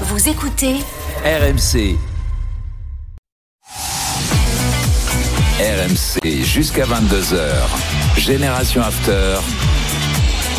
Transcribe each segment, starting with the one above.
Vous écoutez RMC. RMC jusqu'à 22h. Génération After.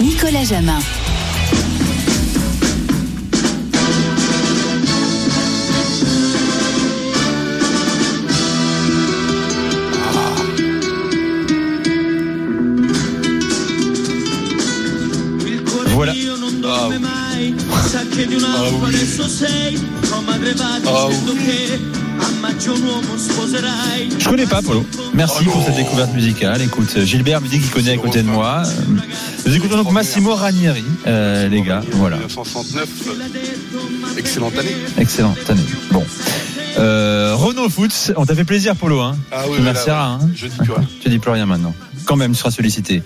Nicolas Jamin. Je connais pas Polo. Merci Oh pour cette découverte musicale. Écoute, Gilbert me dit qu'il connaît à côté de moi. Nous écoutons donc Massimo Ranieri, euh, les gars. Voilà. 1969, euh, excellente année. Excellente année. Bon. Euh, Renault Foot, on t'a fait plaisir Polo. Hein. Ah oui, Tu remercieras, ouais. hein. Je dis plus rien. Tu dis plus rien maintenant. Quand même, tu seras sollicité.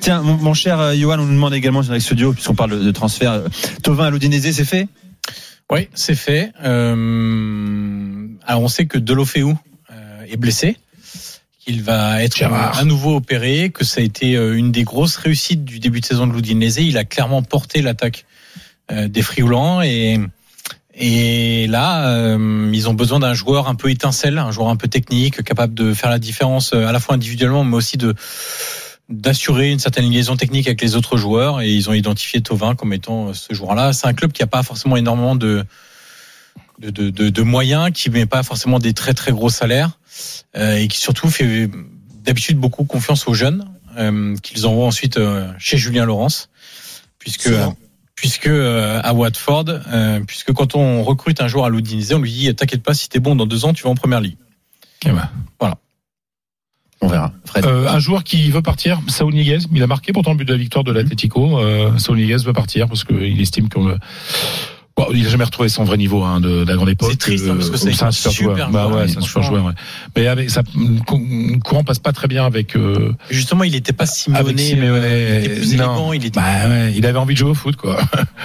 Tiens, mon, mon cher euh, Johan, on nous demande également sur Studio, puisqu'on parle de, transfert. euh, Tovin à l'Odinese, c'est fait? Oui, c'est fait. Euh, alors on sait que Delofeu euh, est blessé, qu'il va être Gérard. à nouveau opéré, que ça a été une des grosses réussites du début de saison de l'Udinese. Il a clairement porté l'attaque euh, des Frioulans et et là, euh, ils ont besoin d'un joueur un peu étincelle, un joueur un peu technique, capable de faire la différence euh, à la fois individuellement, mais aussi de d'assurer une certaine liaison technique avec les autres joueurs. Et ils ont identifié Tovin comme étant euh, ce joueur-là. C'est un club qui a pas forcément énormément de de, de, de- de moyens, qui met pas forcément des très très gros salaires, euh, et qui surtout fait d'habitude beaucoup confiance aux jeunes, euh, qu'ils envoient ensuite euh, chez Julien Laurence, puisque. Puisque euh, à Watford, euh, puisque quand on recrute un joueur à l'Udinese, on lui dit t'inquiète pas, si t'es bon dans deux ans, tu vas en première ligue. Eh ben. On verra. Fred. Euh, un joueur qui veut partir, Saúl Niguez, il a marqué pourtant le but de la victoire de l'Atlético. Euh, Saúl Niguez veut partir parce qu'il estime que Bon, il n'a jamais retrouvé son vrai niveau hein, de, de la grande époque. C'est triste, hein, parce que c'est c'est un super, super joueur. Bah ouais, c'est un super joueur. Ouais. Mais avec ça, courant passe pas très bien avec. Euh, Justement, il n'était pas Simeone, avec Simeone, euh, il était plus élégant, il était Bah ouais, il avait envie de jouer au foot, quoi.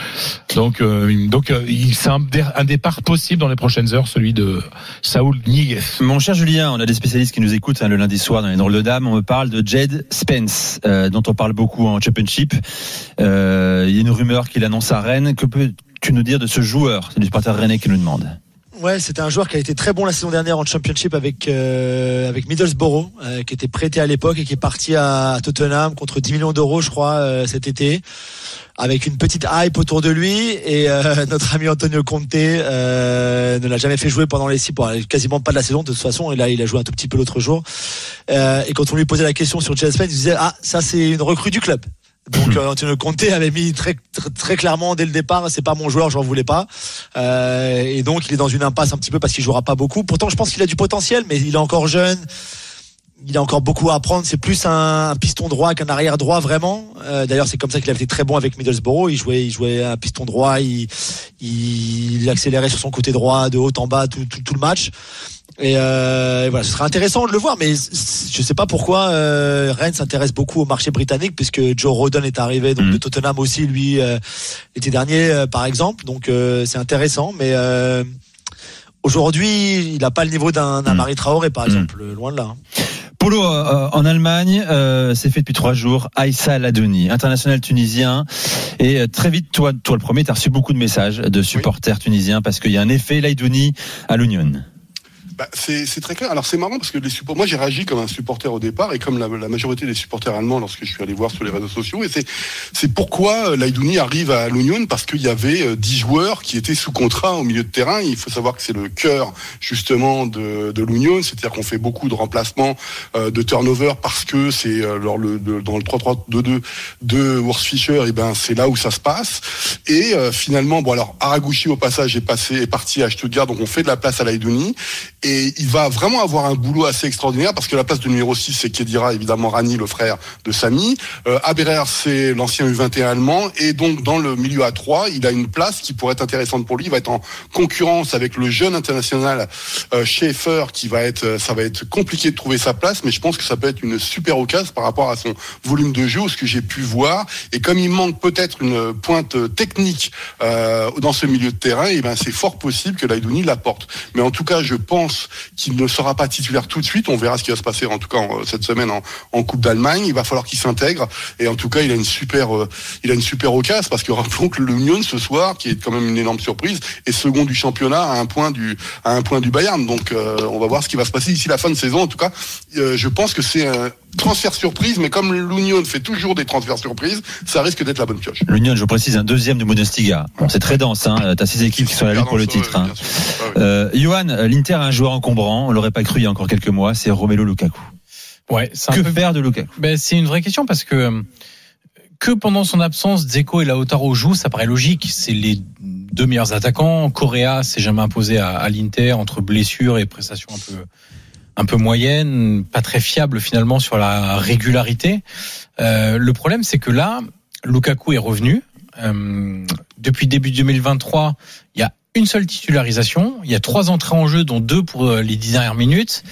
donc, euh, donc, euh, il- c'est un, un départ possible dans les prochaines heures, celui de Saúl Niguez. Mon cher Julien, on a des spécialistes qui nous écoutent hein, le lundi soir dans les drôles de dames. On me parle de Jed Spence, euh, dont on parle beaucoup en Championship. Euh, il y a une rumeur qu'il annonce à Rennes. Que peux-tu nous dire de ce joueur C'est du supporter rennais qui nous demande. Ouais, c'était un joueur qui a été très bon la saison dernière en Championship avec euh, avec Middlesbrough, euh, qui était prêté à l'époque et qui est parti à Tottenham contre 10 millions d'euros, je crois, euh, cet été, avec une petite hype autour de lui. Et euh, notre ami Antonio Conte ne l'a jamais fait jouer pendant les six, quasiment pas de la saison de toute façon. Et là, il a joué un tout petit peu l'autre jour. Et quand on lui posait la question sur Spence, il disait ah ça c'est une recrue du club. Donc euh, Antonio Conte avait mis très, très très clairement dès le départ, c'est pas mon joueur, j'en voulais pas. Euh, et donc il est dans une impasse un petit peu parce qu'il jouera pas beaucoup. Pourtant je pense qu'il a du potentiel, mais il est encore jeune. Il a encore beaucoup à apprendre. C'est plus un, un piston droit qu'un arrière droit vraiment. Euh, D'ailleurs c'est comme ça qu'il avait été très bon avec Middlesbrough. Il jouait, il jouait un piston droit. Il, il, accélérait sur son côté droit de haut en bas tout, tout, tout le match. Et, euh, et voilà, ce serait intéressant de le voir, mais je sais pas pourquoi euh, Rennes s'intéresse beaucoup au marché britannique, puisque Joe Rodon est arrivé donc Mhm. de Tottenham aussi, lui euh, l'été dernier, par exemple. Donc c'est intéressant, mais aujourd'hui, il n'a pas le niveau d'un. Marie Traoré, par exemple, loin de là. hein. Polo euh, en Allemagne, euh, c'est fait depuis trois jours. Aïssa Ladouni, international tunisien. Et euh, très vite, toi, toi le premier, tu as reçu beaucoup de messages de supporters tunisiens parce qu'il y a un effet Ladouni à l'Union. Bah, c'est très clair. Alors c'est marrant parce que les supporters, moi j'ai réagi comme un supporter au départ et comme la, majorité des supporters allemands lorsque je suis allé voir sur les réseaux sociaux. Et c'est pourquoi euh, Laidouni arrive à l'Union parce qu'il y avait euh, 10 joueurs qui étaient sous contrat au milieu de terrain. Il faut savoir que c'est le cœur justement de, l'Union, c'est-à-dire qu'on fait beaucoup de remplacements, euh, de turnover parce que c'est euh, dans le 3-3-2-2 de Urs Fischer, et ben c'est là où ça se passe. Et euh, finalement, bon alors Araguchi au passage est passé est parti à Stuttgart, donc on fait de la place à Laidouni et il va vraiment avoir un boulot assez extraordinaire parce que la place de numéro 6 c'est Kedira évidemment Rani le frère de Samy. Euh, Aberer c'est l'ancien U21 allemand. Et donc dans le milieu à 3 il a une place qui pourrait être intéressante pour lui. Il va être en concurrence avec le jeune international euh, Schaeffer qui va être euh, ça va être compliqué de trouver sa place mais je pense que ça peut être une super occasion par rapport à son volume de jeu ou ce que j'ai pu voir. Et comme il manque peut-être une pointe technique euh, dans ce milieu de terrain et ben c'est fort possible que Laidouni l'apporte. Mais en tout cas je pense pense qu'il ne sera pas titulaire tout de suite. On verra ce qui va se passer en tout cas en- cette semaine en, Coupe d'Allemagne. Il va falloir qu'il s'intègre et en tout cas il a une super, euh, il a une super occasion parce que rappelons que l'Union ce soir, qui est quand même une énorme surprise, est second du championnat à un point du à un point du Bayern. Donc euh, on va voir ce qui va se passer d'ici la fin de saison. En tout cas, euh, je pense que c'est un transfert surprise, mais comme l'Union fait toujours des transferts surprises, ça risque d'être la bonne pioche. L'Union, je précise, un deuxième de Bundesliga. Bon, c'est très dense, hein. T'as six équipes qui sont à la lutte pour le titre. hein. ouais. Euh, Johan, euh, l'Inter a un joueur encombrant, on l'aurait pas cru il y a encore quelques mois, c'est Romelu Lukaku. Ouais, c'est un Que peu faire de Lukaku? Ben, c'est une vraie question parce que euh, que pendant son absence, Dzeko et Lautaro jouent, ça paraît logique. C'est les deux meilleurs attaquants. Correa s'est jamais imposé à, à l'Inter entre blessures et prestations un peu un peu moyennes, pas très fiable finalement sur la régularité. Euh, le problème, c'est que là, Lukaku est revenu. Euh, depuis début 2023, il y a une seule titularisation. Il y a trois entrées en jeu, dont deux pour euh, les dix dernières minutes.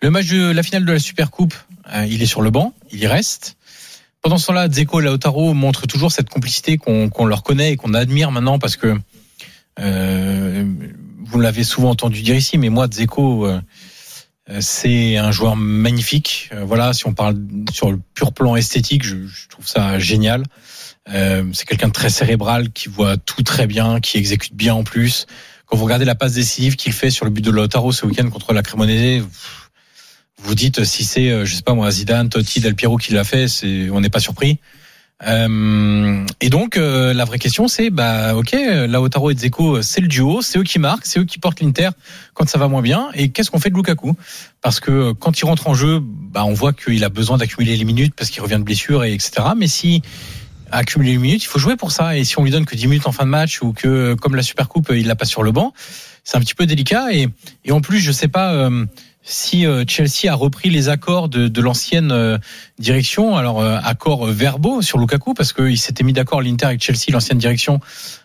Le match de la finale de la Supercoupe, euh, il est sur le banc, il y reste. Pendant ce temps-là, Dzeko et Lautaro montrent toujours cette complicité qu'on leur connaît et qu'on admire maintenant parce que euh, vous l'avez souvent entendu dire ici, mais moi, Dzeko, euh, c'est un joueur magnifique. Euh, voilà, si on parle sur le pur plan esthétique, je, je trouve ça génial. Euh, c'est quelqu'un de très cérébral qui voit tout très bien, qui exécute bien en plus. Quand vous regardez la passe décisive qu'il fait sur le but de Lautaro ce week-end contre la Cremonese, vous dites si c'est, euh, je sais pas moi, Zidane, Totti, Del Piero qui l'a fait, c'est, on n'est pas surpris. Euh, et donc euh, la vraie question c'est bah ok Lautaro et Dzeko c'est le duo c'est eux qui marquent c'est eux qui portent l'Inter quand ça va moins bien. Et qu'est-ce qu'on fait de Lukaku? Parce que euh, quand il rentre en jeu bah on voit qu'il a besoin d'accumuler les minutes parce qu'il revient de blessure et etc mais si accumuler les minutes il faut jouer pour ça. Et si on lui donne que 10 minutes en fin de match ou que comme la Supercoupe il l'a pas sur le banc c'est un petit peu délicat. Et, et en plus je sais pas euh, si euh, Chelsea a repris les accords de, de l'ancienne euh, direction, alors euh, accords verbaux sur Lukaku, parce qu'ils s'étaient mis d'accord l'Inter avec Chelsea, l'ancienne direction,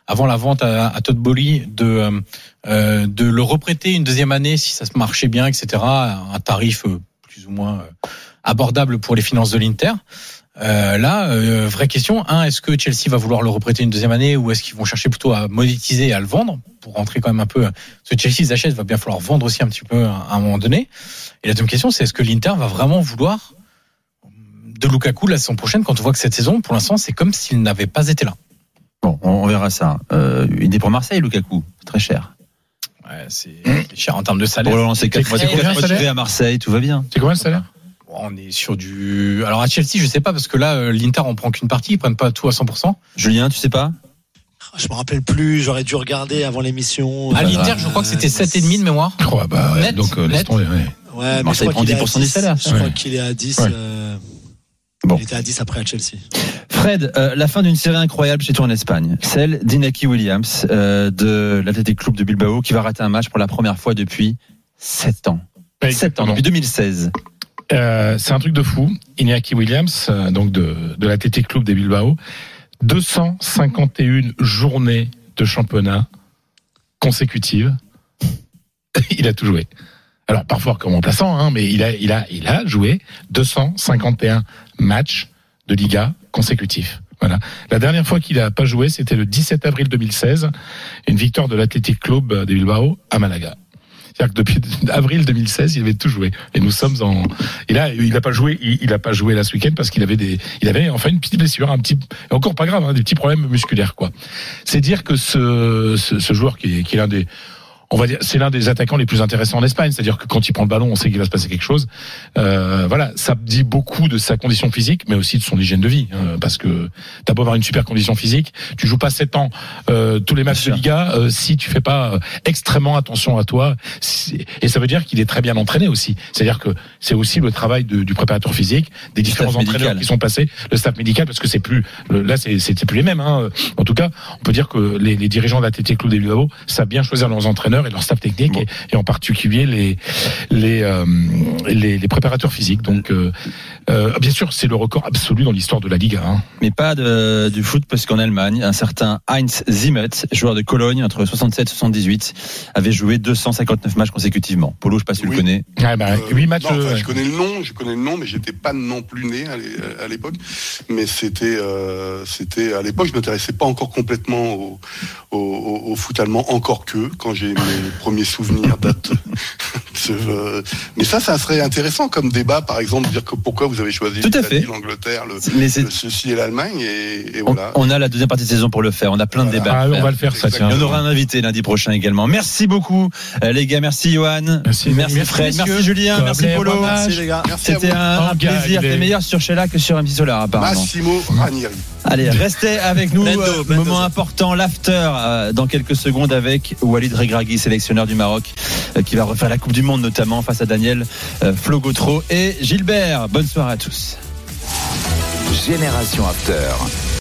avant la vente à, à Todd Bowley, de, euh, de le reprêter une deuxième année si ça se marchait bien, etc., un tarif plus ou moins abordable pour les finances de l'Inter. Euh, là, euh, vraie question. Un, est-ce que Chelsea va vouloir le reprêter une deuxième année ou est-ce qu'ils vont chercher plutôt à monétiser et à le vendre pour rentrer quand même un peu. Parce que Chelsea ils achètent, va bien falloir vendre aussi un petit peu à un moment donné. Et la deuxième question, c'est est-ce que l'Inter va vraiment vouloir de Lukaku la saison prochaine quand on voit que cette saison, pour l'instant, c'est comme s'il n'avait pas été là? Bon, on, verra ça. Euh, il est pour Marseille, Lukaku. Très cher. Ouais, c'est cher en termes de salaire. Pour le lancer 4 mois C'est combien, de le salaire à Marseille, tout va bien. C'est combien le salaire? On est sur du. Alors à Chelsea, je sais pas parce que là, euh, l'Inter en prend qu'une partie, ils prennent pas tout à 100%. Julien, tu sais pas? Je me rappelle plus, j'aurais dû regarder avant l'émission. À Euh, l'Inter, je crois que c'était 7,5 de mémoire. Oh, bah, ouais, Net, donc, euh, laisse net. tomber, ouais. Ouais, mais je Marseille crois prend qu'il est à 10% du 10, salaire. Je crois qu'il est à 10. Ouais. euh, Bon. Il était à 10 après à Chelsea. Fred, euh, la fin d'une série incroyable chez toi en Espagne, celle d'Inaki Williams euh, de l'Athletic Club de Bilbao qui va rater un match pour la première fois depuis 7 ans. Ouais, 7 ans, exactement. depuis 2016. Euh, c'est un truc de fou. Iñaki Williams, euh, donc de, de l'Athletic Club des Bilbao, 251 journées de championnat consécutives. il a tout joué. Alors parfois comme remplaçant, hein, mais il a, il a, il a joué 251 matchs de Liga consécutifs. Voilà. La dernière fois qu'il a pas joué, c'était le 17 avril 2016, une victoire de l'Athletic Club de Bilbao à Malaga. C'est-à-dire que depuis avril 2016, il avait tout joué. Et nous sommes en. Et là, il n'a pas joué. Il, il a pas joué là ce week-end parce qu'il avait des. Il avait enfin une petite blessure, un petit. Encore pas grave, hein, des petits problèmes musculaires quoi. C'est dire que ce, ce, ce joueur qui qui est l'un des. On va dire, c'est l'un des attaquants les plus intéressants en Espagne. C'est-à-dire que quand il prend le ballon, on sait qu'il va se passer quelque chose. Euh, voilà, ça dit beaucoup de sa condition physique, mais aussi de son hygiène de vie. hein, parce que t'as beau avoir une super condition physique, tu joues pas 7 ans euh, tous les matchs de. Liga euh, si tu fais pas euh, extrêmement attention à toi. Et ça veut dire qu'il est très bien entraîné aussi. C'est-à-dire que c'est aussi le travail de- du préparateur physique, des différents entraîneurs médical. qui sont passés, le staff médical, parce que c'est plus le- là c'est c'était plus les mêmes. Hein. En tout cas, on peut dire que les, les dirigeants de l'Athletic Club des Bilbao savent bien choisir leurs entraîneurs et leur staff technique, Bon. et, et en particulier les les, euh, les les préparateurs physiques. Donc euh, euh, bien sûr, c'est le record absolu dans l'histoire de la Liga. Hein. Mais pas de, du foot parce qu'en Allemagne, un certain Heinz Zimmet, joueur de Cologne entre 67 et 78, avait joué 259 matchs consécutivement. Polo, je sais pas si tu Oui. le connais. Ouais, bah, Euh, huit matchs. non, enfin, euh, je connais le nom, je connais le nom, mais j'étais pas non plus né à l'é- à l'époque. Mais c'était, euh, c'était à l'époque, je m'intéressais pas encore complètement au, au, au- au foot allemand, encore que quand j'ai mes premiers souvenirs datent mais ça, ça serait intéressant comme débat, par exemple, dire que pourquoi vous avez choisi l'Angleterre, le, le ceci et l'Allemagne, et, voilà. on a la deuxième partie de saison pour le faire. On a plein de débats. Ah, on va le faire ça, tiens. Et on aura un invité lundi prochain également. Merci beaucoup, euh, les gars. Merci, Johan. Merci, merci, merci, Fred. messieurs. Merci, Julien. Merci, les Polo. Merci les gars. Merci à C'était vous. un, plaisir. T'es meilleur sur Sheila que sur MC Solar, apparemment. Massimo Ranieri. Allez, restez avec nous. Blendo, Euh, moment ça. important, l'after, euh, dans quelques secondes avec Walid Regragui, sélectionneur du Maroc, euh, qui va refaire la Coupe du Monde, notamment face à Daniel euh, Flo Gautreau et Gilbert. Bonne soirée à tous. Génération After.